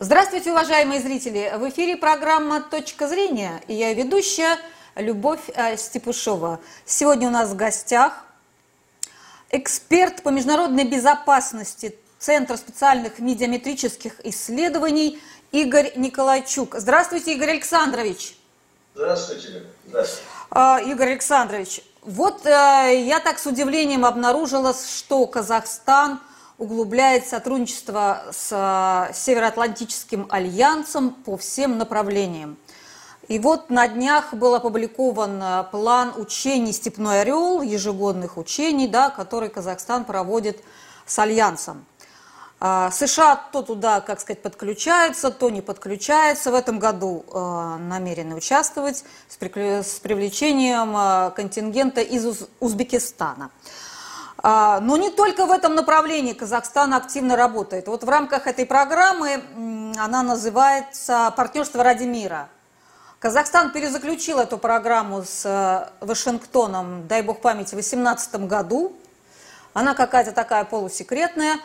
Здравствуйте, уважаемые зрители! В эфире программа «Точка зрения» и я ведущая Любовь э, Степушова. Сегодня у нас в гостях эксперт по международной безопасности Центра специальных медиаметрических исследований Игорь Николайчук. Здравствуйте, Игорь Александрович! Здравствуйте, Здравствуйте. А, Игорь Александрович, вот э, я так с удивлением обнаружила, что Казахстан – углубляет сотрудничество с э, Североатлантическим альянсом по всем направлениям. И вот на днях был опубликован э, план учений «Степной орел», ежегодных учений, да, который Казахстан проводит с альянсом. Э, США то туда, как сказать, подключается, то не подключается. В этом году намерены участвовать с привлечением контингента из Узбекистана. А, но не только в этом направлении Казахстан активно работает. Вот в рамках этой программы она называется «Партнерство ради мира». Казахстан перезаключил эту программу с э, Вашингтоном, дай бог памяти, в 2018 году. Она какая-то такая полусекретная, э,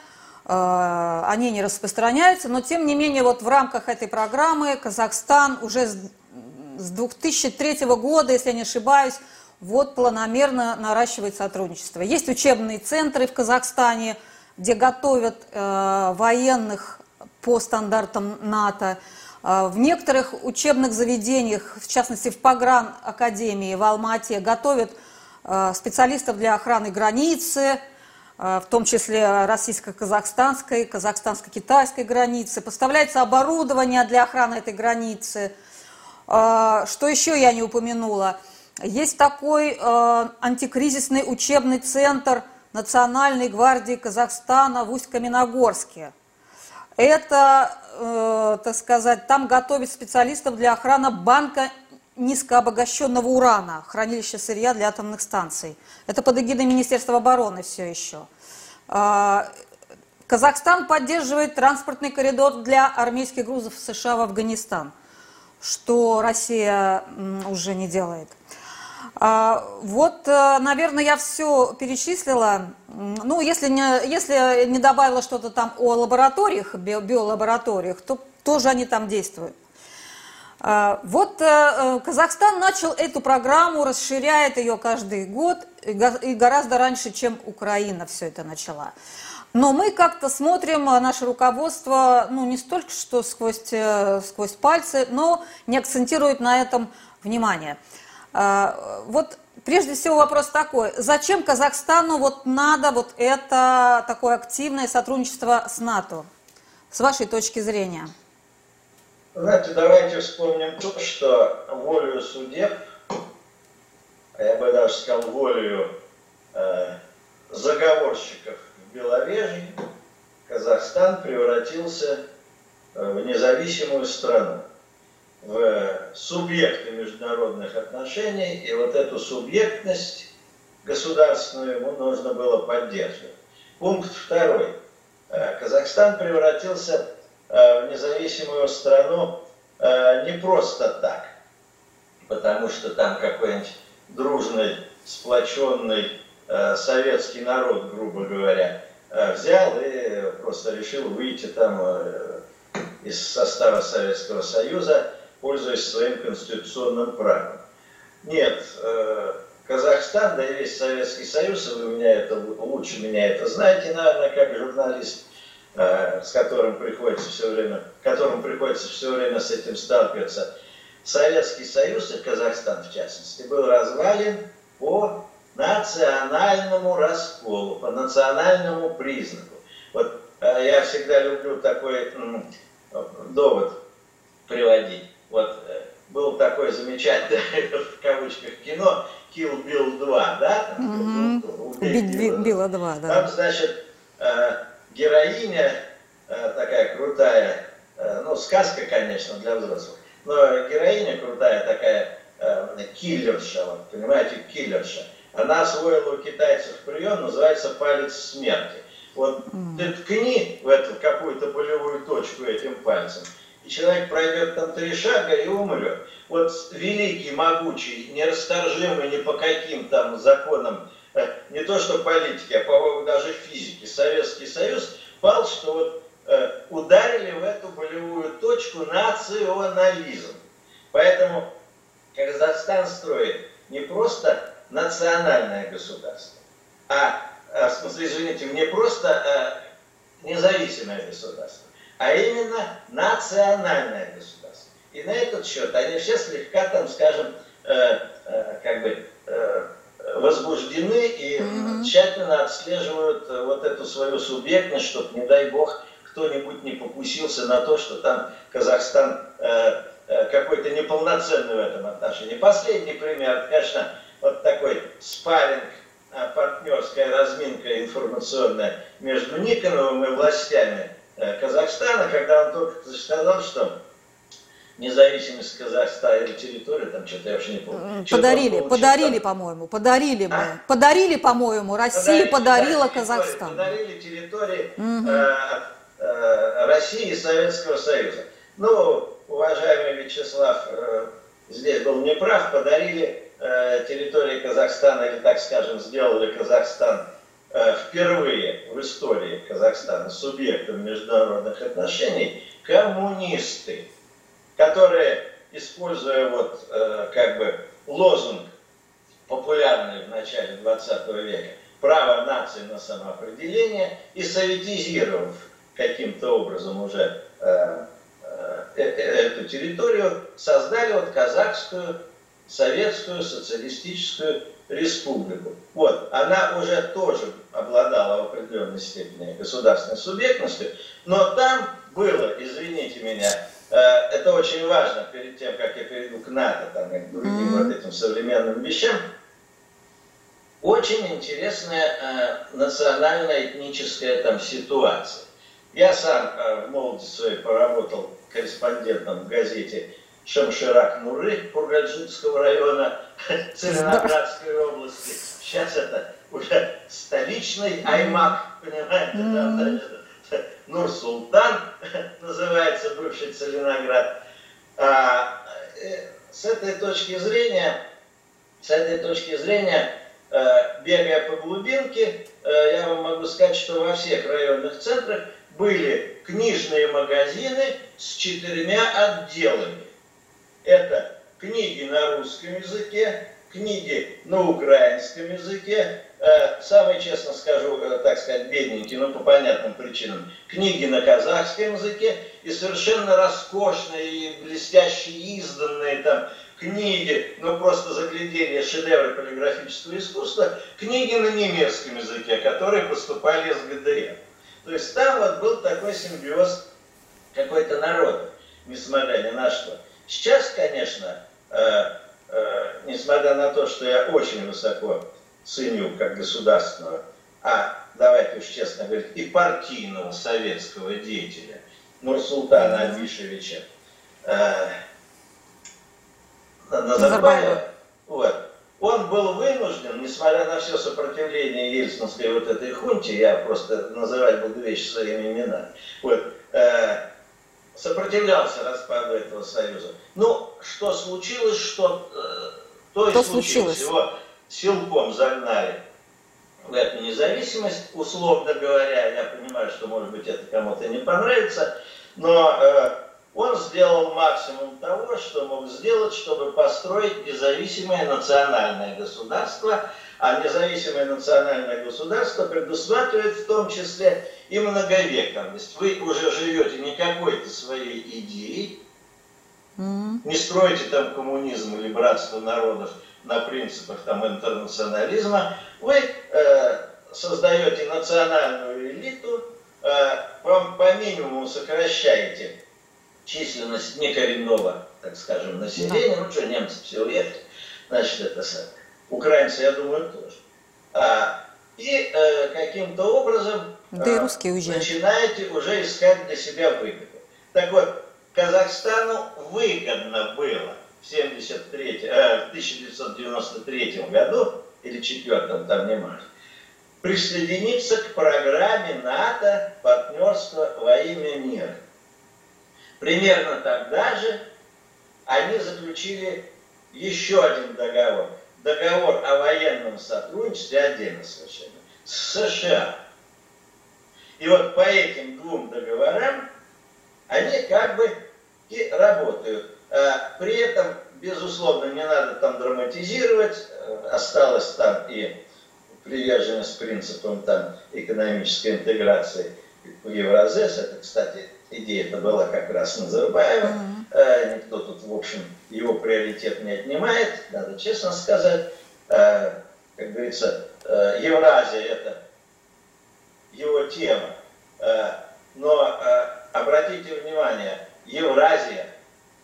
о ней не распространяются, но тем не менее вот в рамках этой программы Казахстан уже с 2003 года, если я не ошибаюсь, вот планомерно наращивает сотрудничество. Есть учебные центры в Казахстане, где готовят э, военных по стандартам НАТО. Э, в некоторых учебных заведениях, в частности в Погран Академии в Алмате, готовят э, специалистов для охраны границы, э, в том числе российско-казахстанской, казахстанско-китайской границы. Поставляется оборудование для охраны этой границы. Что еще я не упомянула – есть такой э, антикризисный учебный центр Национальной гвардии Казахстана в Усть-Каменогорске. Это, э, так сказать, там готовят специалистов для охраны банка низкообогащенного урана, хранилища сырья для атомных станций. Это под эгидой Министерства обороны все еще. Э, Казахстан поддерживает транспортный коридор для армейских грузов США в Афганистан, что Россия уже не делает. А, вот, э, наверное, я все перечислила. Ну, если не, если не добавила что-то там о лабораториях, биолабораториях, то тоже они там действуют. А, вот э, э, Казахстан начал эту программу, расширяет ее каждый год и гораздо раньше, чем Украина все это начала. Но мы как-то смотрим, наше руководство, ну, не столько, что сквозь, сквозь пальцы, но не акцентирует на этом внимание. А, вот прежде всего вопрос такой, зачем Казахстану вот надо вот это такое активное сотрудничество с НАТО, с вашей точки зрения? Знаете, давайте вспомним то, что волею судеб, а я бы даже сказал волею э, заговорщиков в Беловежье, Казахстан превратился э, в независимую страну в субъекты международных отношений, и вот эту субъектность государственную ему нужно было поддерживать. Пункт второй. Э, Казахстан превратился э, в независимую страну э, не просто так, потому что там какой-нибудь дружный, сплоченный советский народ, грубо говоря, взял и просто решил выйти там из состава Советского Союза пользуясь своим конституционным правом. Нет, э, Казахстан, да и весь Советский Союз, вы меня это, лучше меня это знаете, наверное, как журналист, э, с которым приходится все время, которым приходится все время с этим сталкиваться. Советский Союз и Казахстан, в частности, был развален по национальному расколу, по национальному признаку. Вот э, я всегда люблю такой довод приводить. Вот э, был такой замечательный, в кавычках, кино Kill Bill 2, да? Убить Билла 2, да. Там, значит, э, героиня э, такая крутая, ну, сказка, конечно, для взрослых, но героиня крутая такая, киллерша, вот, понимаете, киллерша. Она освоила у китайцев прием, называется палец смерти. Вот ты ткни в эту какую-то болевую точку этим пальцем, и человек пройдет там три шага и умрет. Вот великий, могучий, нерасторжимый ни по каким там законам, э, не то что политики, а по-моему даже физики, Советский Союз пал, что вот э, ударили в эту болевую точку национализм. Поэтому Казахстан строит не просто национальное государство, а, а в извините, не просто а, независимое государство, а именно национальное государство. И на этот счет они все слегка, там, скажем, э, э, как бы э, возбуждены и mm-hmm. тщательно отслеживают э, вот эту свою субъектность, чтобы, не дай бог, кто-нибудь не покусился на то, что там Казахстан э, э, какой-то неполноценный в этом отношении. Последний пример, конечно, вот такой спарринг, э, партнерская разминка информационная между Никоновым и властями Казахстана, когда он только сказал, что независимость Казахстана или территория, там что-то я уже не помню. Подарили, подарили, по-моему, подарили мы. А? Подарили, по-моему, Россия подарили, подарила Казахстан. Подарили территории угу. э, э, России и Советского Союза. Ну, уважаемый Вячеслав э, здесь был неправ, подарили э, территории Казахстана, или, так скажем, сделали Казахстан э, впервые в истории Казахстана субъектом международных отношений коммунисты которые, используя вот э, как бы лозунг, популярный в начале 20 века, право нации на самоопределение, и советизировав каким-то образом уже э, э, э, эту территорию, создали вот казахскую советскую социалистическую республику. Вот, она уже тоже обладала в определенной степени государственной субъектностью, но там было, извините меня, Э, это очень важно перед тем, как я перейду к НАТО, там, и к другим mm-hmm. вот этим современным вещам. Очень интересная э, национально-этническая там ситуация. Я сам э, в молодости своей поработал корреспондентом в газете Шамширак Нуры Кургальджутского района Целиноградской области. Сейчас это уже столичный Аймак, понимаете, там, значит, Нур-Султан, называется бывший Целиноград. А, э, с этой точки зрения, с этой точки зрения, э, бегая по глубинке, э, я вам могу сказать, что во всех районных центрах были книжные магазины с четырьмя отделами. Это книги на русском языке, книги на украинском языке, э, самый, честно скажу, э, так сказать, бедненький, но по понятным причинам, книги на казахском языке и совершенно роскошные и блестящие изданные там книги, ну просто загляденье шедевры полиграфического искусства, книги на немецком языке, которые поступали из ГДР. То есть там вот был такой симбиоз какой-то народа, несмотря ни на что. Сейчас, конечно, э, Э, несмотря на то, что я очень высоко ценю как государственного, а давайте уж честно говорить, и партийного советского деятеля Нурсултана Абишевича э, Назарбаева, вот, он был вынужден, несмотря на все сопротивление ельцинской вот этой хунте, я просто называть буду вещи своими именами, вот, э, сопротивлялся распаду этого союза. Ну, что случилось, что э, то и что случилось. случилось. Его силком загнали в эту независимость, условно говоря. Я понимаю, что, может быть, это кому-то не понравится, но э, он сделал максимум того, что мог сделать, чтобы построить независимое национальное государство, а независимое национальное государство предусматривает в том числе и многовекторность. Вы уже живете не какой-то своей идеей, mm-hmm. не строите там коммунизм или братство народов на принципах там интернационализма, вы э, создаете национальную элиту, э, по, по минимуму сокращаете численность некоренного, так скажем, населения, ну что, немцы все уехали, значит, это украинцы, я думаю, тоже. А, и э, каким-то образом да и русские уезжают. начинаете уже искать для себя выгоду. Так вот, Казахстану выгодно было в, 73, э, в 1993 году, или 4 там не важно, присоединиться к программе НАТО «Партнерство во имя мира». Примерно тогда же они заключили еще один договор. Договор о военном сотрудничестве, отдельно совершенно, с США. И вот по этим двум договорам они как бы и работают. А при этом, безусловно, не надо там драматизировать, осталось там и приверженность принципам там, экономической интеграции в Евразес. Это, кстати, идея это была как раз Назарбаева. Mm-hmm. Никто тут, в общем, его приоритет не отнимает, надо честно сказать. Э, как говорится, э, Евразия – это его тема. Но обратите внимание, Евразия,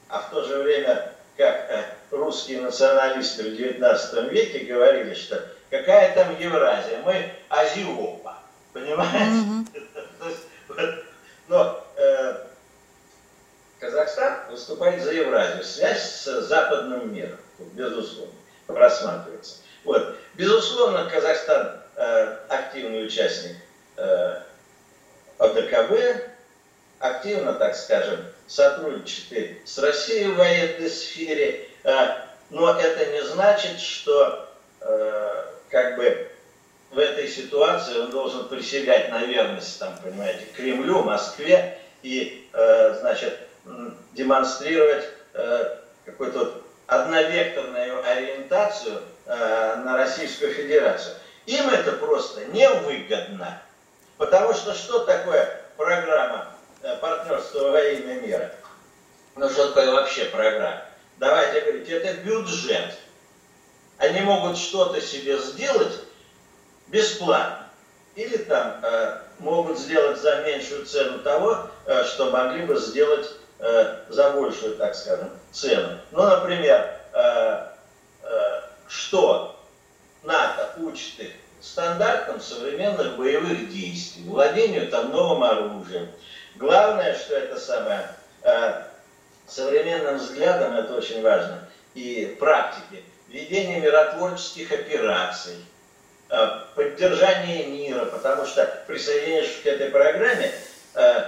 а в то же время, как русские националисты в XIX веке говорили, что какая там Евразия, мы Азиопа, понимаете? Mm-hmm. Но э, Казахстан выступает за Евразию, связь с западным миром, безусловно, просматривается. Вот. Безусловно, Казахстан э, активный участник э, ОДКБ, активно, так скажем, сотрудничает с Россией в военной сфере, э, но это не значит, что э, как бы в этой ситуации он должен присягать на верность, там, понимаете, Кремлю, Москве и, э, значит, демонстрировать э, какую-то вот одновекторную ориентацию э, на Российскую Федерацию. Им это просто невыгодно. Потому что что такое программа э, партнерства во имя мира? Ну что такое вообще программа? Давайте говорить, это бюджет. Они могут что-то себе сделать, бесплатно. Или там э, могут сделать за меньшую цену того, э, что могли бы сделать э, за большую, так скажем, цену. Ну, например, э, э, что НАТО учит их стандартам современных боевых действий, владению там новым оружием. Главное, что это самое, э, современным взглядом, это очень важно, и практике, ведение миротворческих операций, Э, поддержание мира, потому что присоединившись к этой программе, э,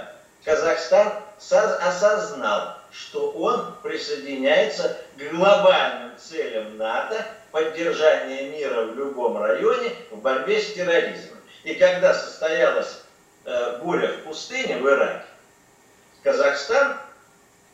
Казахстан осознал, что он присоединяется к глобальным целям НАТО поддержания мира в любом районе в борьбе с терроризмом. И когда состоялась э, буря в пустыне в Ираке, Казахстан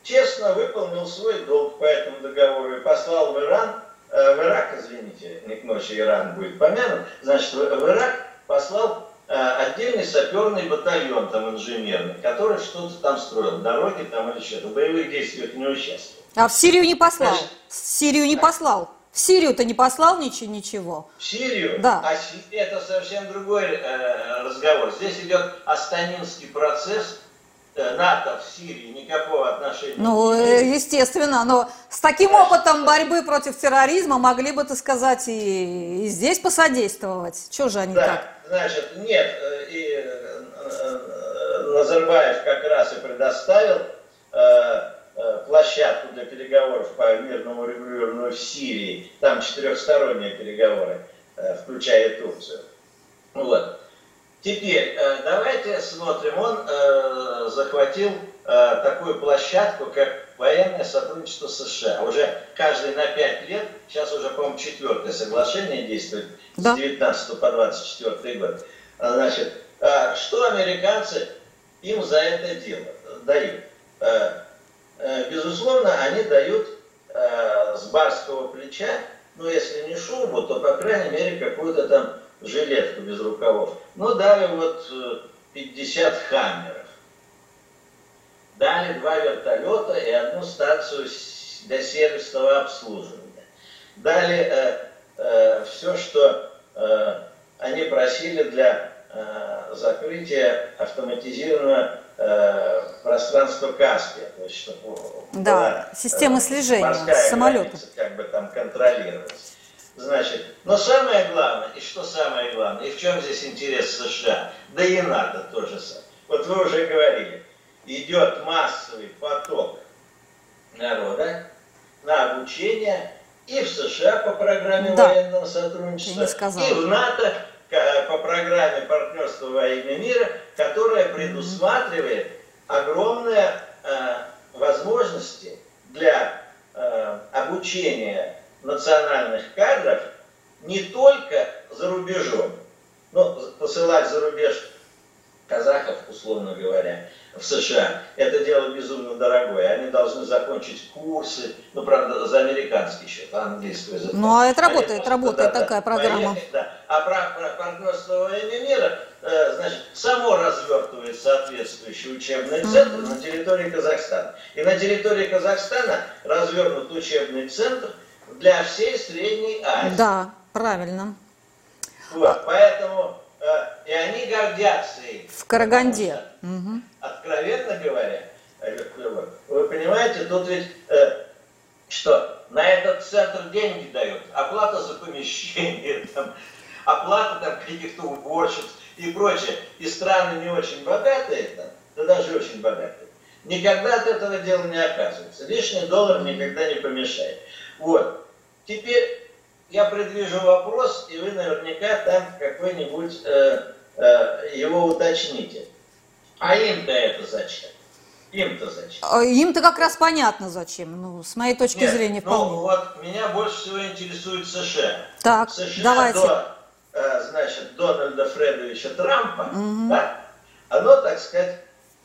честно выполнил свой долг по этому договору и послал в Иран Э, в Ирак, извините, не к ночи Иран будет помянут, значит, в Ирак послал э, отдельный саперный батальон там инженерный, который что-то там строил, дороги там или что-то, в боевых действиях не участвовал. А в Сирию не послал? Значит, в Сирию не да. послал? В Сирию-то не послал ничего? ничего. В Сирию? Да. А это совсем другой э, разговор. Здесь идет Астанинский процесс, Э, НАТО в Сирии никакого отношения ну, имеет. естественно, но с таким Значит, опытом борьбы против терроризма могли бы, так сказать, и, и здесь посодействовать. Чего же они да, так? Значит, нет, э, и э, Назарбаев как раз и предоставил площадку для переговоров по мирному регулированию в Сирии. Там четырехсторонние переговоры, включая Турцию. Вот. Теперь э, давайте смотрим. Он э, захватил э, такую площадку, как военное сотрудничество США. Уже каждый на 5 лет, сейчас уже, по-моему, четвертое соглашение действует да. с 19 по 24 год. Значит, что американцы им за это дело дают? Безусловно, они дают с барского плеча, ну, если не шубу, то, по крайней мере, какую-то там жилетку без рукавов. Ну, дали вот 50 э, хаммеров. Дали два вертолета и одну станцию для сервисного обслуживания. Дали э, э, все, что э, они просили для э, закрытия автоматизированного э, пространства Каспия. То есть, чтобы да, была, система слежения самолета. Как бы там контролировать. Значит, но самое главное, и что самое главное, и в чем здесь интерес США, да и НАТО тоже самое. Вот вы уже говорили, идет массовый поток народа на обучение и в США по программе да. военного сотрудничества, и в НАТО по программе партнерства во имя мира, которая предусматривает огромные э, возможности для э, обучения национальных кадров не только за рубежом, но посылать за рубеж казахов, условно говоря, в США. Это дело безумно дорогое. Они должны закончить курсы, ну, правда, за американский счет, а английского языка. Ну, а это работает, Они, работает да, такая программа. Поехать, да. А про, про партнерство во имя мира, э, значит, само развертывает соответствующий учебный центр mm-hmm. на территории Казахстана. И на территории Казахстана развернут учебный центр для всей Средней Азии. Да, правильно. Вот, поэтому и они гордятся им. В Караганде. Угу. Откровенно говоря, э, вы понимаете, тут ведь э, что, на этот центр деньги дают, оплата за помещение, там, оплата там каких-то уборщиц и прочее. И страны не очень богатые, там, да даже очень богатые, никогда от этого дела не оказывается. Лишний доллар никогда не помешает. Вот. Теперь я предвижу вопрос, и вы наверняка там какой-нибудь э, э, его уточните. А им-то это зачем? Им-то зачем? А им-то как раз понятно зачем. Ну, с моей точки Нет, зрения, ну, вполне. вот меня больше всего интересует США. Так, США давайте. до, э, значит, Дональда Фредовича Трампа, угу. да, оно, так сказать,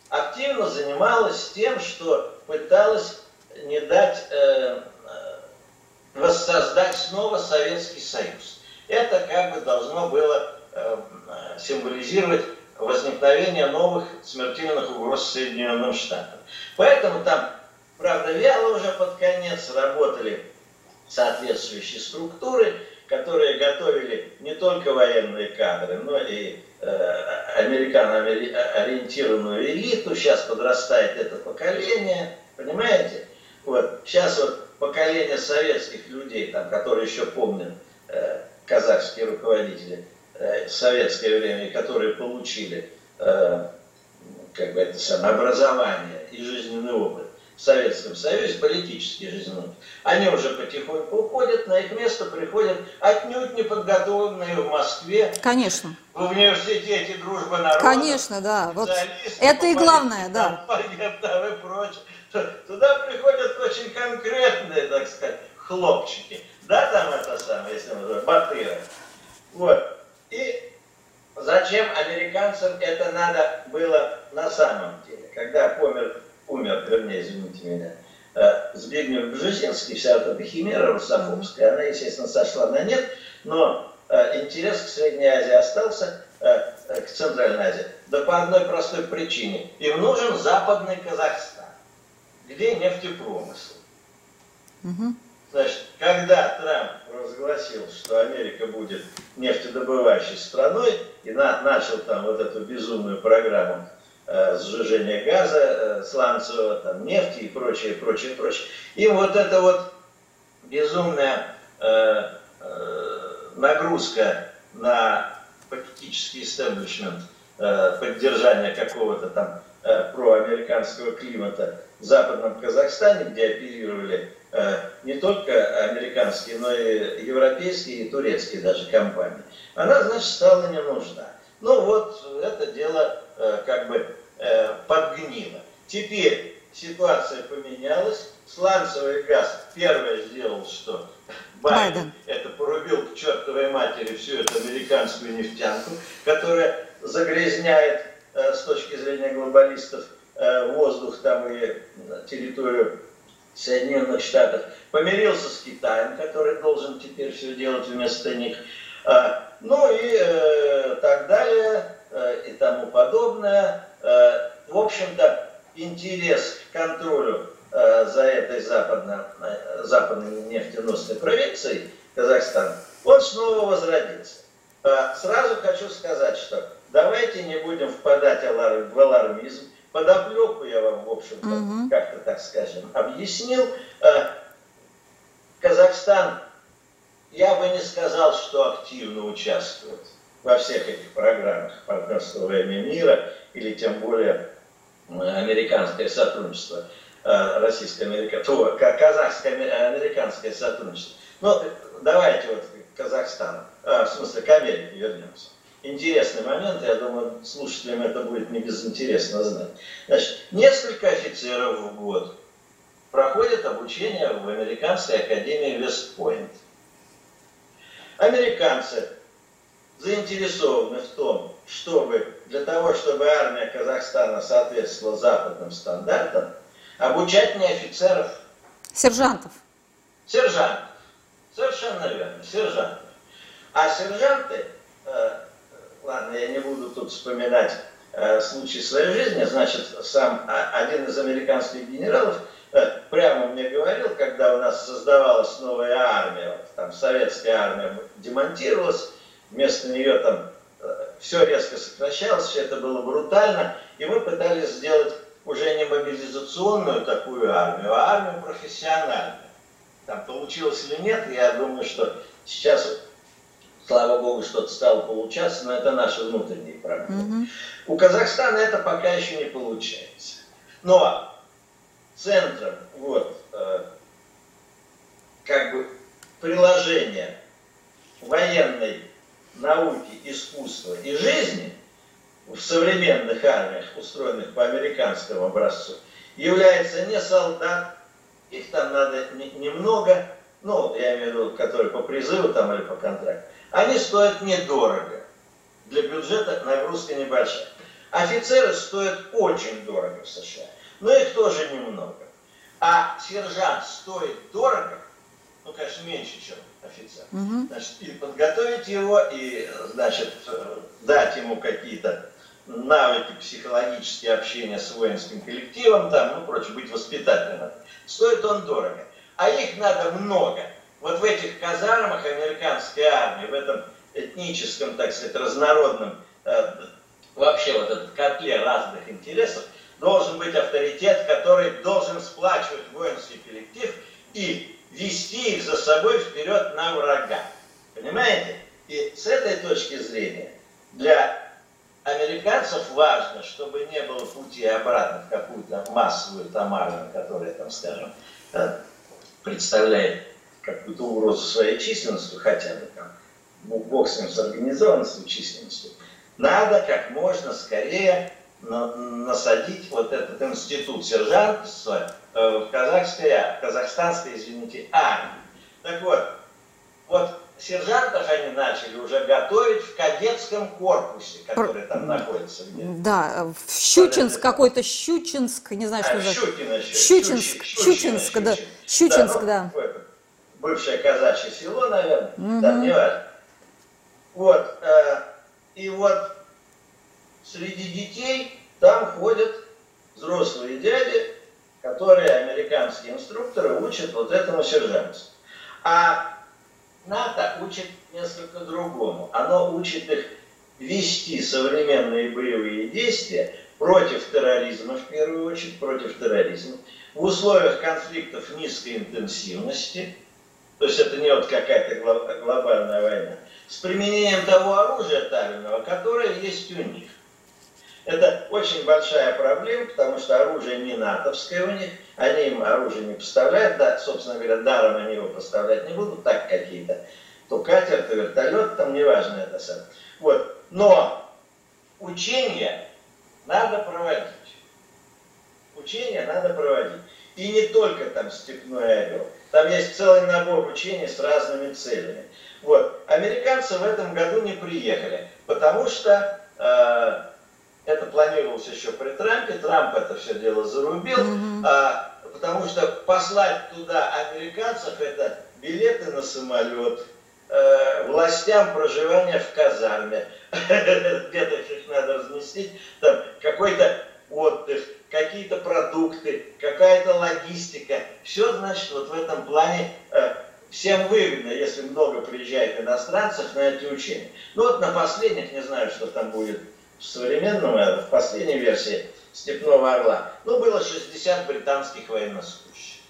активно занималось тем, что пыталось не дать э, воссоздать снова Советский Союз. Это как бы должно было э, символизировать возникновение новых смертельных угроз Соединенным Штатам. Поэтому там, правда, вяло уже под конец работали соответствующие структуры, которые готовили не только военные кадры, но и э, американо-ориентированную элиту. Сейчас подрастает это поколение, понимаете? Вот. Сейчас вот поколение советских людей, там, которые еще помнят э, казахские руководители э, советское время, которые получили э, как бы это самое образование и жизненный опыт в Советском Союзе, политический жизненный опыт, они уже потихоньку уходят, на их место приходят отнюдь не подготовленные в Москве. Конечно. В университете дружбы народов. Конечно, да. Вот это и главное, да. И прочее Туда приходят очень конкретные, так сказать, хлопчики. Да, там это самое, если мы называем, батыры. Вот. И зачем американцам это надо было на самом деле? Когда помер, умер, вернее, извините меня, э, Збигнев Бжезинский, вся эта химера русофобская, она, естественно, сошла на нет, но э, интерес к Средней Азии остался, э, к Центральной Азии. Да по одной простой причине. Им нужен западный Казахстан где нефтепромысл. Угу. Значит, когда Трамп разгласил, что Америка будет нефтедобывающей страной и на, начал там вот эту безумную программу э, сжижения газа, э, сланцевого, там, нефти и прочее, прочее, прочее, им вот эта вот безумная э, э, нагрузка на политический истеблишмент, э, поддержание какого-то там э, проамериканского климата в Западном Казахстане, где оперировали э, не только американские, но и европейские и турецкие даже компании, она, значит, стала не нужна. Ну вот, это дело э, как бы э, подгнило. Теперь ситуация поменялась, сланцевый газ первое сделал, что Байден, Байден это порубил к чертовой матери всю эту американскую нефтянку, которая загрязняет с точки зрения глобалистов воздух там и территорию Соединенных Штатов, помирился с Китаем, который должен теперь все делать вместо них, э, ну и э, так далее и тому подобное. В общем-то, интерес к контролю за этой западно, западной нефтеносной провинцией Казахстан, он снова возродился. Сразу хочу сказать, что давайте не будем впадать в алармизм, подоплеку я вам, в общем-то, угу. как-то так скажем, объяснил. Э, Казахстан, я бы не сказал, что активно участвует во всех этих программах партнерства во имя мира или тем более американское сотрудничество, э, российско-американское, казахско-американское сотрудничество. Ну, давайте вот к Казахстану, э, в смысле к Америке вернемся интересный момент, я думаю, слушателям это будет не безинтересно знать. Значит, несколько офицеров в год проходят обучение в Американской академии Вестпойнт. Американцы заинтересованы в том, чтобы для того, чтобы армия Казахстана соответствовала западным стандартам, обучать не офицеров. Сержантов. Сержантов. Совершенно верно, сержантов. А сержанты, э, ладно, я не буду тут вспоминать э, случай своей жизни, значит, сам один из американских генералов э, прямо мне говорил, когда у нас создавалась новая армия, вот, там советская армия демонтировалась, вместо нее там э, все резко сокращалось, все это было брутально, и мы пытались сделать уже не мобилизационную такую армию, а армию профессиональную. Там получилось или нет, я думаю, что сейчас, слава богу, что-то стало получаться, но это наши внутренние проблемы. Mm-hmm. У Казахстана это пока еще не получается. Но центром вот, э, как бы приложения военной науки, искусства и жизни в современных армиях, устроенных по американскому образцу, является не солдат, их там надо немного, ну, я имею в виду, которые по призыву там или по контракту, они стоят недорого. Для бюджета нагрузка небольшая. Офицеры стоят очень дорого в США, но их тоже немного. А сержант стоит дорого, ну, конечно, меньше, чем офицер. Угу. Значит, и подготовить его, и, значит, дать ему какие-то навыки психологические общения с воинским коллективом, там, ну, прочее, быть воспитательным. Стоит он дорого. А их надо много. Вот в этих казармах американской армии, в этом этническом, так сказать, разнородном, э, вообще вот этот котле разных интересов, должен быть авторитет, который должен сплачивать воинский коллектив и вести их за собой вперед на врага. Понимаете? И с этой точки зрения для американцев важно, чтобы не было пути обратно в какую-то массовую там армию, которая там, скажем, представляет какую-то угрозу своей численностью, хотя бы там, ну, бог с ним с организованностью, численностью. Надо как можно скорее насадить вот этот институт сержантства э, в казахской, казахстанской, извините, армии. Так вот, вот сержантов они начали уже готовить в кадетском корпусе, который там находится. Где да, в Щучинск какой-то, Щучинск, не знаю, что а, за... Щукино, Щучинск, Щучинск, да. Щучинск, да. Ну, да. Бывшее казачье село, наверное, угу. там не важно. Вот, э, и вот среди детей там ходят взрослые дяди, которые американские инструкторы учат вот этому сержантству. А НАТО учит несколько другому. Оно учит их вести современные боевые действия против терроризма, в первую очередь, против терроризма, в условиях конфликтов низкой интенсивности, то есть это не вот какая-то глобальная война, с применением того оружия табельного, которое есть у них. Это очень большая проблема, потому что оружие не натовское у них, они им оружие не поставляют, да, собственно говоря, даром они его поставлять не будут, так какие-то, то катер, то вертолет, там неважно это сам. Вот. Но учения надо проводить. Учения надо проводить. И не только там степной орел. Там есть целый набор учений с разными целями. Вот. Американцы в этом году не приехали, потому что э, это планировалось еще при Трампе. Трамп это все дело зарубил, mm-hmm. а, потому что послать туда американцев это билеты на самолет, э, властям проживания в казарме, где-то их надо разместить, там какой-то отдых, какие-то продукты, какая-то логистика. Все, значит, вот в этом плане э, всем выгодно, если много приезжает иностранцев на эти учения. Ну вот на последних, не знаю, что там будет в современном, в последней версии «Степного орла», ну, было 60 британских военнослужащих.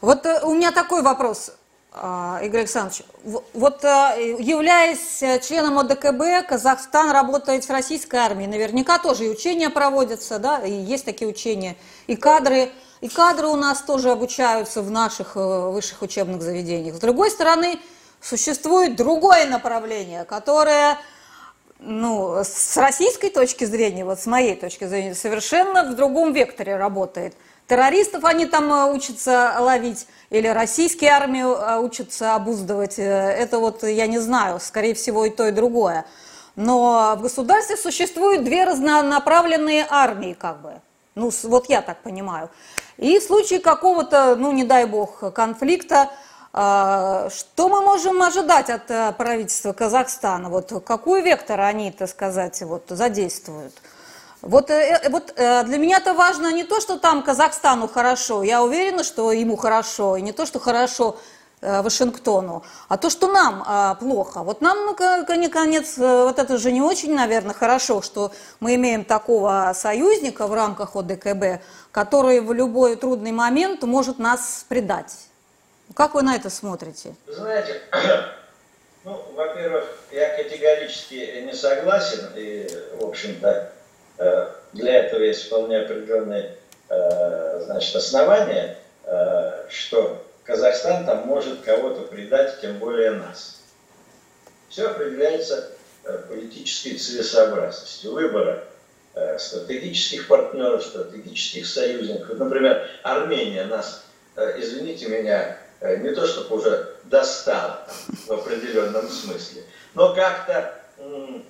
Вот э, у меня такой вопрос, Игорь Александрович. Вот э, являясь членом ОДКБ, Казахстан работает с российской армией. Наверняка тоже и учения проводятся, да, и есть такие учения. И кадры, и кадры у нас тоже обучаются в наших э, высших учебных заведениях. С другой стороны, существует другое направление, которое ну, с российской точки зрения, вот с моей точки зрения, совершенно в другом векторе работает. Террористов они там э, учатся ловить, или российские армии э, учатся обуздывать. Э, это вот я не знаю, скорее всего и то, и другое. Но в государстве существуют две разнонаправленные армии, как бы. Ну, вот я так понимаю. И в случае какого-то, ну, не дай бог, конфликта, что мы можем ожидать от правительства Казахстана? Вот какой вектор они, так сказать, вот задействуют? Вот, э, э, вот для меня это важно не то, что там Казахстану хорошо, я уверена, что ему хорошо, и не то, что хорошо Вашингтону, а то, что нам а, плохо. Вот нам, ну, наконец, вот это же не очень, наверное, хорошо, что мы имеем такого союзника в рамках ОДКБ, который в любой трудный момент может нас предать. Как вы на это смотрите? Знаете, ну, во-первых, я категорически не согласен, и, в общем-то, э, для этого есть вполне определенные э, значит, основания, э, что Казахстан там может кого-то предать, тем более нас. Все определяется политической целесообразностью выбора стратегических партнеров, стратегических союзников. Например, Армения нас, извините меня, Э, не то чтобы уже достал в определенном смысле, но как-то, э,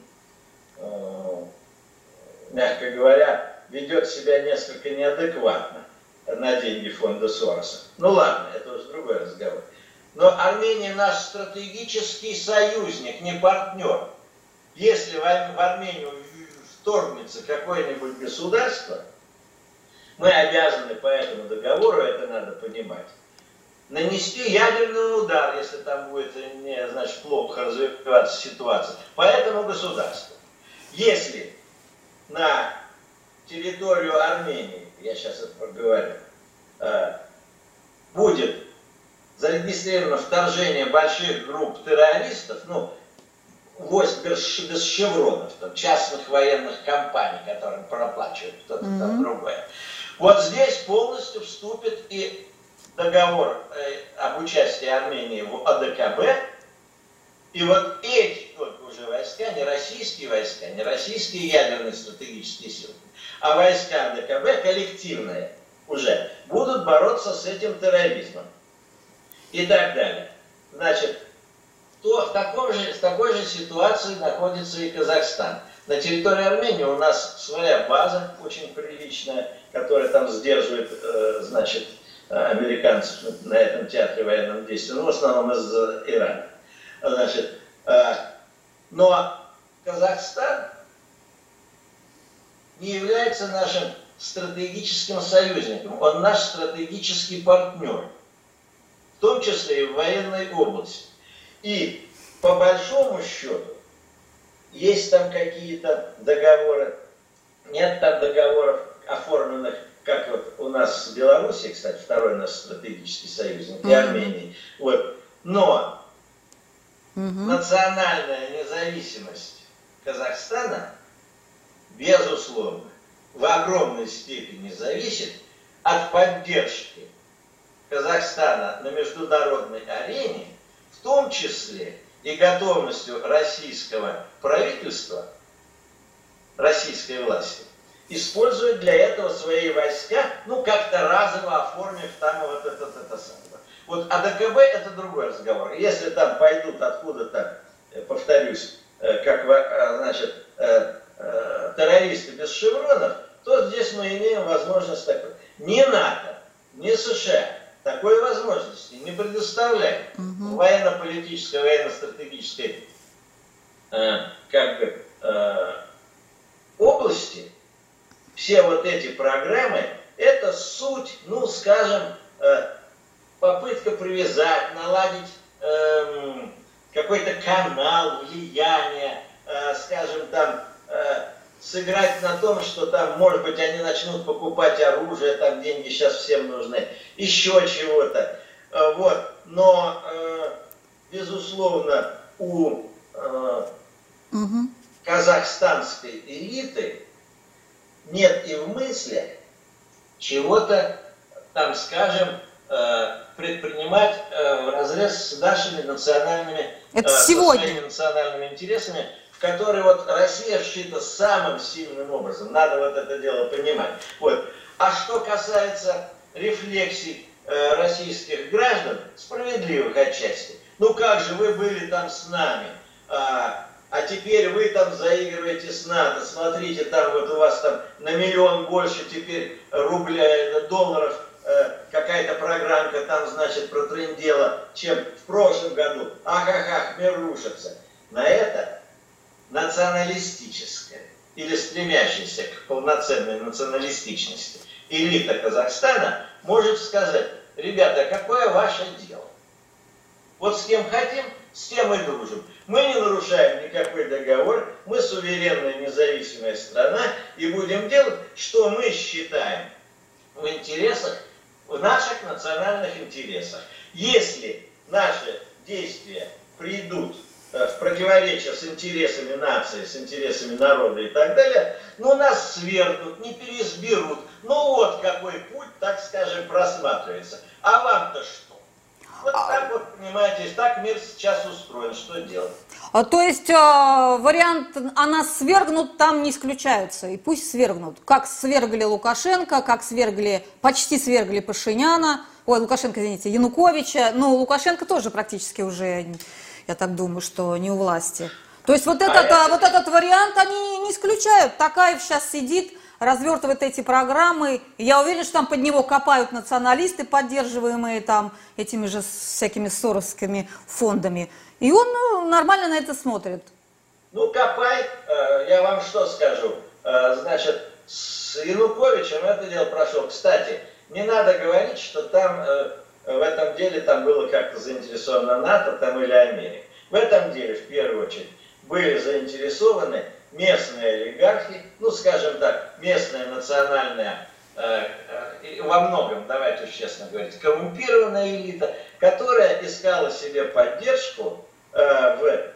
мягко говоря, ведет себя несколько неадекватно на деньги фонда Сороса. Ну ладно, это уже другой разговор. Но Армения наш стратегический союзник, не партнер. Если в Армению вторгнется какое-нибудь государство, мы обязаны по этому договору, это надо понимать, нанести ядерный удар, если там будет не, значит, плохо развиваться ситуация, по этому государству. Если на территорию Армении, я сейчас это проговорю, э, будет зарегистрировано вторжение больших групп террористов, ну, войск без, без шевронов, там, частных военных компаний, которым проплачивают кто-то mm-hmm. там другое. Вот здесь полностью вступит и договор э, об участии Армении в АДКБ, и вот эти только уже войска, не российские войска, не российские ядерные стратегические силы, а войска АДКБ коллективные уже будут бороться с этим терроризмом и так далее. Значит, то в, таком же, в такой же ситуации находится и Казахстан. На территории Армении у нас своя база очень приличная, которая там сдерживает, э, значит, американцев на этом театре военного действия, ну, в основном из Ирана. Значит, но Казахстан не является нашим стратегическим союзником, он наш стратегический партнер, в том числе и в военной области. И по большому счету, есть там какие-то договоры, нет там договоров, оформленных как вот у нас с Белоруссией, кстати, второй наш стратегический союзник, и Армении. Вот. Но угу. национальная независимость Казахстана, безусловно, в огромной степени зависит от поддержки Казахстана на международной арене, в том числе и готовностью российского правительства, российской власти используют для этого свои войска, ну, как-то разово оформив там вот это, это, это Вот АДКБ это другой разговор. Если там пойдут откуда-то, э, повторюсь, э, как, э, значит, террористы без шевронов, то здесь мы имеем возможность такой. Ни НАТО, ни США такой возможности не предоставляют угу. военно-политической, военно-стратегической как бы, области, все вот эти программы, это суть, ну, скажем, э, попытка привязать, наладить эм, какой-то канал влияния, э, скажем, там, э, сыграть на том, что там, может быть, они начнут покупать оружие, там деньги сейчас всем нужны, еще чего-то. Вот. Но, безусловно, у угу. казахстанской элиты нет и в мысли чего-то, там, скажем, э, предпринимать э, в разрез с нашими национальными, Это э, сегодня. своими национальными интересами, в которые вот Россия вшита самым сильным образом. Надо вот это дело понимать. Вот. А что касается рефлексий российских граждан, справедливых отчасти, ну как же вы были там с нами, а, а теперь вы там заигрываете с НАТО, смотрите, там вот у вас там на миллион больше теперь рубля, э, долларов э, какая-то программка там, значит, протрындела, чем в прошлом году. Ах-ах-ах, мир рушится. На это националистическое или стремящаяся к полноценной националистичности элита Казахстана может сказать, ребята, какое ваше дело? Вот с кем хотим, с тем и дружим. Мы не нарушаем никакой договор, мы суверенная независимая страна и будем делать, что мы считаем в интересах, в наших национальных интересах. Если наши действия придут э, в противоречие с интересами нации, с интересами народа и так далее, ну нас свергнут, не переизберут. Ну вот какой путь, так скажем, просматривается. А вам-то что? Вот так вот, понимаете, так мир сейчас устроен, что делать? А, то есть э, вариант «а нас свергнут» там не исключается, и пусть свергнут. Как свергли Лукашенко, как свергли, почти свергли Пашиняна, ой, Лукашенко, извините, Януковича, ну, Лукашенко тоже практически уже, я так думаю, что не у власти. То есть вот а этот, а, вот этот вариант они не исключают. Такаев сейчас сидит, развертывает эти программы. я уверен, что там под него копают националисты, поддерживаемые там этими же всякими соровскими фондами. И он ну, нормально на это смотрит. Ну, копай, э, я вам что скажу. Э, значит, с Януковичем это дело прошло. Кстати, не надо говорить, что там э, в этом деле там было как-то заинтересовано НАТО там или Америка. В этом деле, в первую очередь, были заинтересованы местные олигархи, ну, скажем так, местная национальная, э, во многом, давайте честно говорить, коррумпированная элита, которая искала себе поддержку в, э,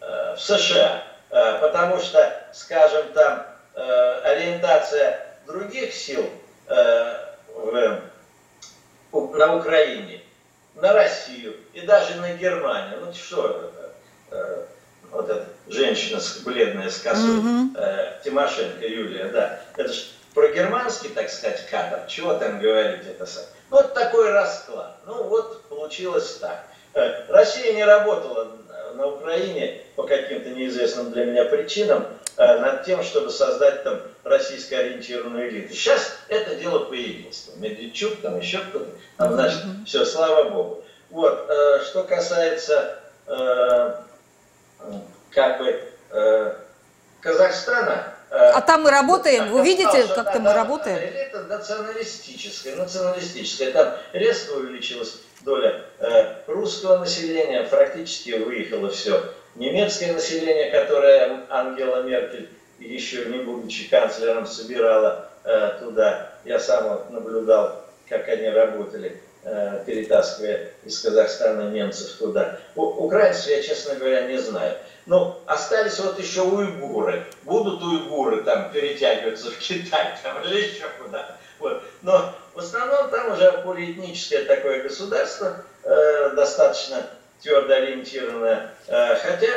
э, в США, э, потому что, скажем, там э, ориентация других сил э, на Украине, на Россию и даже на Германию, ну что, э, вот эта женщина бледная с косой, э, Тимошенко Юлия, да, это же про германский, так сказать, кадр, чего там говорить это сам. Вот такой расклад. Ну, вот получилось так. Э, Россия не работала на Украине по каким-то неизвестным для меня причинам э, над тем, чтобы создать там российско-ориентированную элиту. Сейчас это дело появилось. Медведчук, там еще кто-то. Там, значит, все, слава богу. Вот, э, что касается как бы э, Казахстана. Э, а там мы работаем, вы видите, как-то мы работаем? Это националистическое, националистическое. Там резко увеличилась доля э, русского населения, практически выехало все. Немецкое население, которое Ангела Меркель, еще не будучи канцлером, собирала э, туда. Я сам вот наблюдал, как они работали. Э, перетаскивая из Казахстана немцев туда. Украинцев я, честно говоря, не знаю. Но остались вот еще уйгуры. Будут уйгуры там перетягиваться в Китай там, или еще куда-то. Но в основном там уже полиэтническое такое государство, э, достаточно твердо ориентированное. Э, хотя,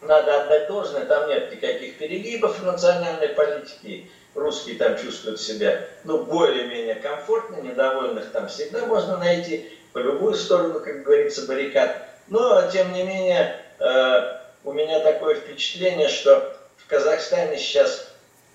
надо отдать должное, там нет никаких перегибов в национальной политике русские там чувствуют себя, ну, более-менее комфортно, недовольных там всегда можно найти, по любую сторону, как говорится, баррикад. Но, тем не менее, э, у меня такое впечатление, что в Казахстане сейчас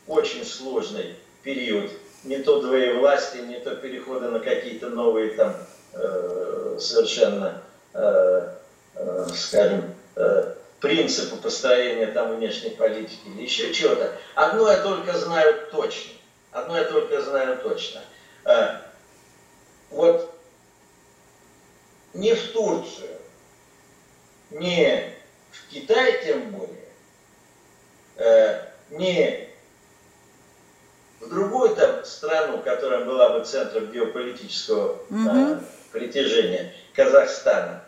очень сложный период не то двоевластия, не то перехода на какие-то новые там э, совершенно, э, э, скажем, э, принципы построения там внешней политики или еще чего-то. Одно я только знаю точно. Одно я только знаю точно. Э, вот не в Турцию, не в Китай тем более, э, там страну, которая была бы центром геополитического mm-hmm. притяжения, Казахстана,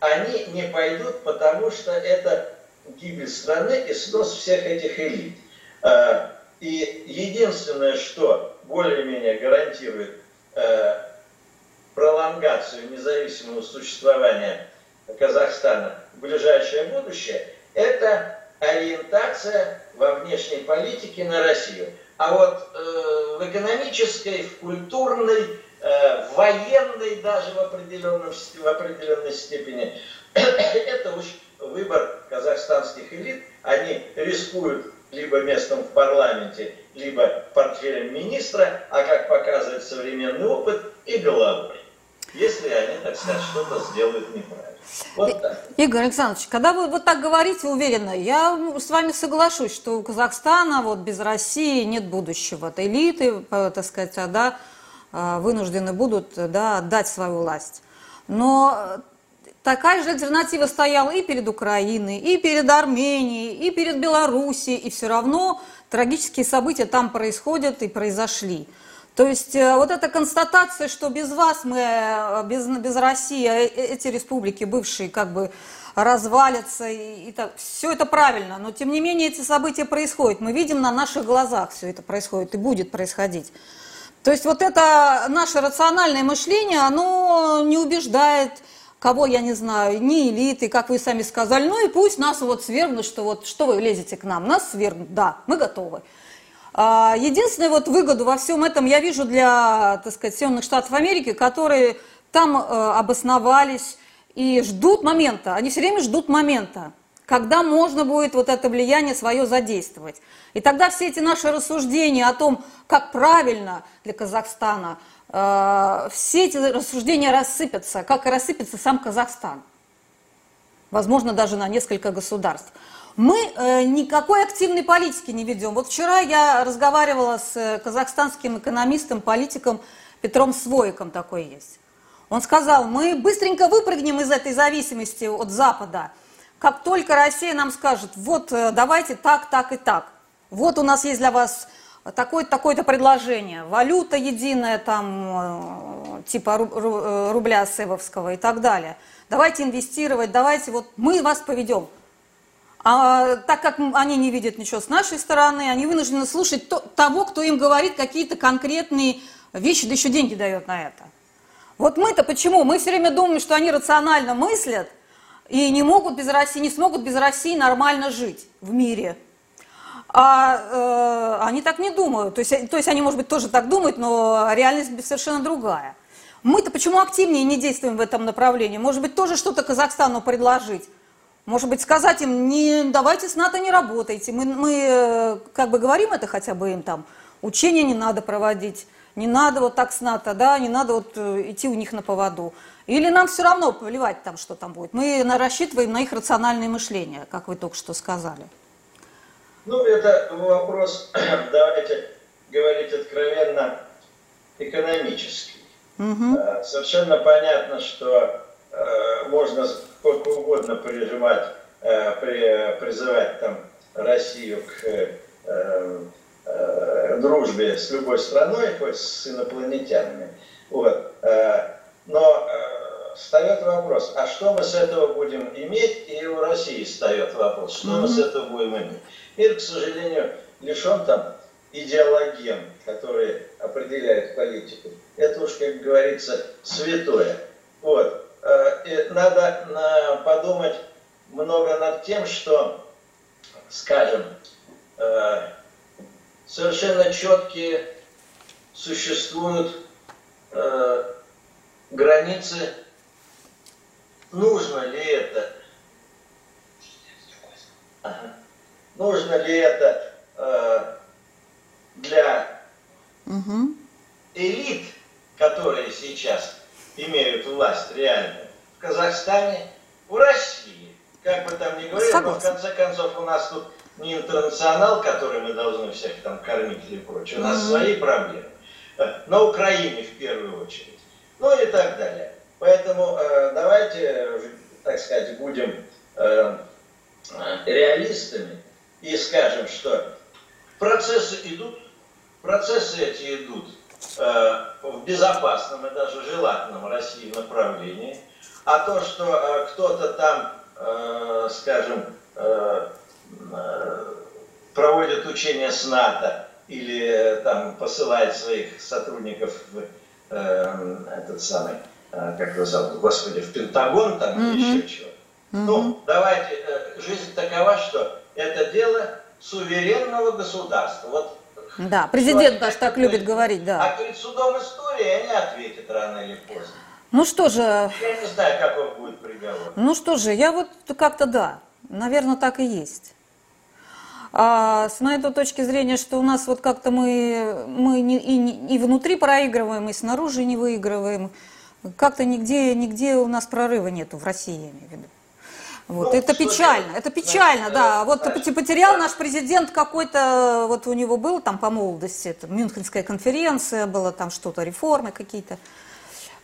они не пойдут, потому что это гибель страны и снос всех этих элит. А, и единственное, что более-менее гарантирует э, пролонгацию независимого существования Казахстана в ближайшее будущее, это ориентация во внешней политике на Россию. А вот э, в экономической, в культурной, э, в военной даже в, определенном, в определенной степени. Это уж выбор казахстанских элит. Они рискуют либо местом в парламенте, либо портфелем министра, а как показывает современный опыт, и головой. Если они, так сказать, что-то сделают неправильно. Вот так. Игорь Александрович, когда вы вот так говорите уверенно, я с вами соглашусь, что у Казахстана вот без России нет будущего. Вот элиты, э, так сказать, да, э, вынуждены будут да, отдать свою власть. Но такая же альтернатива стояла и перед Украиной, и перед Арменией, и перед Белоруссией, и все равно трагические события там происходят и произошли. То есть э, вот эта констатация, что без вас мы, э, без, без России, э, эти республики бывшие как бы развалятся, и, и так, все это правильно, но тем не менее эти события происходят. Мы видим на наших глазах все это происходит и будет происходить. То есть вот это наше рациональное мышление, оно не убеждает кого, я не знаю, ни элиты, как вы сами сказали, ну и пусть нас вот свергнут, что вот что вы лезете к нам, нас свергнут, да, мы готовы. А, единственную вот выгоду во всем этом я вижу для, так сказать, Соединенных Штатов Америки, которые там э, обосновались и ждут момента, они все время ждут момента, когда можно будет вот это влияние свое задействовать. И тогда все эти наши рассуждения о том, как правильно для Казахстана, э, все эти рассуждения рассыпятся, как и рассыпется сам Казахстан. Возможно, даже на несколько государств мы э, никакой активной политики не ведем. Вот вчера я разговаривала с э, казахстанским экономистом, политиком Петром Своиком такой есть. Он сказал, мы быстренько выпрыгнем из этой зависимости от Запада, как только Россия нам скажет, вот э, давайте так, так и так. Вот у нас есть для вас такое-то такое предложение, валюта единая, там, типа рубля севовского и так далее. Давайте инвестировать, давайте, вот мы вас поведем. А так как они не видят ничего с нашей стороны, они вынуждены слушать то, того, кто им говорит какие-то конкретные вещи, да еще деньги дает на это. Вот мы-то почему? Мы все время думаем, что они рационально мыслят и не могут без России, не смогут без России нормально жить в мире. А э, они так не думают. То есть, то есть они, может быть, тоже так думают, но реальность совершенно другая. Мы-то почему активнее не действуем в этом направлении? Может быть, тоже что-то Казахстану предложить? Может быть, сказать им, не, давайте с НАТО не работайте. Мы, мы э, как бы говорим это хотя бы им там, учения не надо проводить, не надо вот так с НАТО, да, не надо вот э, идти у них на поводу. Или нам все равно плевать там, что там будет. Мы рассчитываем на их рациональное мышление, как вы только что сказали. Ну, это вопрос, давайте говорить откровенно, экономический. Угу. Совершенно понятно, что можно сколько угодно прижимать, э, призывать там Россию к э, дружбе с любой страной, хоть с инопланетянами. Вот. Но встает вопрос, а что мы с этого будем иметь? И у России встает вопрос, что mm-hmm. мы с этого будем иметь. Мир, к сожалению, лишен там идеологем, которые определяют политику. Это уж, как говорится, святое. Вот. Э, надо подумать много над тем, что, скажем, э, совершенно четкие существуют э, границы, нужно ли это, нужно ли это для элит, которые сейчас имеют власть реально Казахстане, в России. Как бы там ни говорили, но в конце концов у нас тут не интернационал, который мы должны всех там кормить или прочее. У нас mm-hmm. свои проблемы. Э, на Украине в первую очередь. Ну и так далее. Поэтому э, давайте, так сказать, будем э, реалистами и скажем, что процессы идут, процессы эти идут Э, в безопасном и даже желательном России направлении, а то, что э, кто-то там, э, скажем, проводит учения с НАТО или там посылает своих сотрудников в этот самый, как его зовут, господи, в Пентагон там mm-hmm. или еще чего. Mm-hmm. Ну, давайте, жизнь такова, что это дело суверенного государства. Вот Да, президент даже так любит говорить, да. А перед судом истории они ответят рано или поздно. Ну что же, Я не знаю, какой будет приговор. ну что же, я вот как-то да, наверное, так и есть. А с моей точки зрения, что у нас вот как-то мы, мы не, и, и внутри проигрываем, и снаружи не выигрываем. Как-то нигде, нигде у нас прорыва нету в России, я имею в виду. Вот, Ну, это печально, делать? это печально, Значит, да. э, Вот значит, потерял наш президент какой-то, вот у него был там по молодости, это Мюнхенская конференция была, там что-то, реформы какие-то.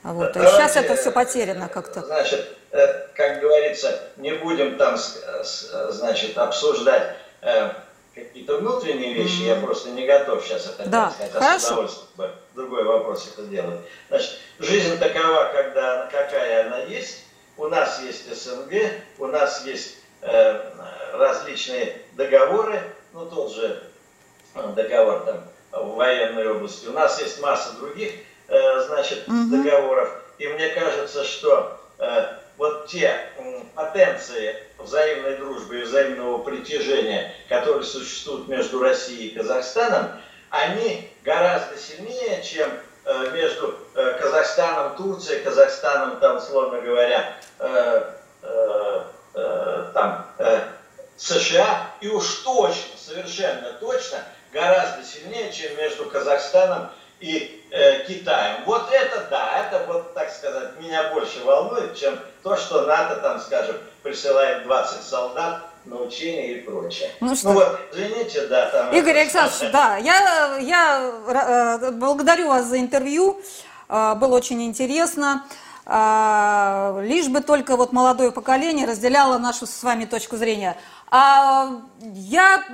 Вот. И Давайте, сейчас это все потеряно как-то. Значит, э, как говорится, не будем там, значит, обсуждать э, какие-то внутренние вещи, я просто не готов сейчас это Да, сказать, а хорошо. с удовольствием бы другой вопрос это делать. Значит, жизнь такова, когда, какая она есть. У нас есть СНГ, у нас есть э, различные договоры, ну тот же договор там в военной области. У нас есть масса других, значит, Мгм. договоров. И мне кажется, что э, вот те потенции взаимной дружбы и взаимного притяжения, которые существуют между Россией и Казахстаном, они гораздо сильнее, чем э, между э, Казахстаном, Турцией, Казахстаном, там, условно говоря, э, э, э, там, э, США, и уж точно, совершенно точно, гораздо сильнее, чем между Казахстаном и э, Китаем. Вот это да, это вот, так сказать, меня больше волнует, чем то, что НАТО, там, скажем, присылает 20 солдат на учения и прочее. Ну что? вот, извините, да, там... Игорь это- Александрович, да, я, я э, благодарю вас за интервью, э, было очень интересно. Э, Лишь бы только вот молодое поколение разделяло нашу с вами точку зрения. А я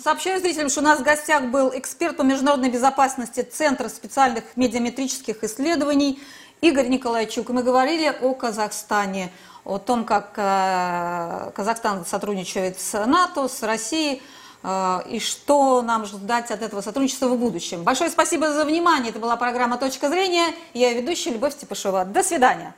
сообщаю зрителям, что у нас в гостях был эксперт по международной безопасности Центра специальных медиаметрических исследований Игорь Николайчук. Мы говорили о Казахстане, о том, как э, Казахстан сотрудничает с НАТО, с Россией, э, и что нам ждать от этого сотрудничества в будущем. Большое спасибо за внимание. Это была программа «Точка зрения». Я ведущая Любовь Степашова. До свидания.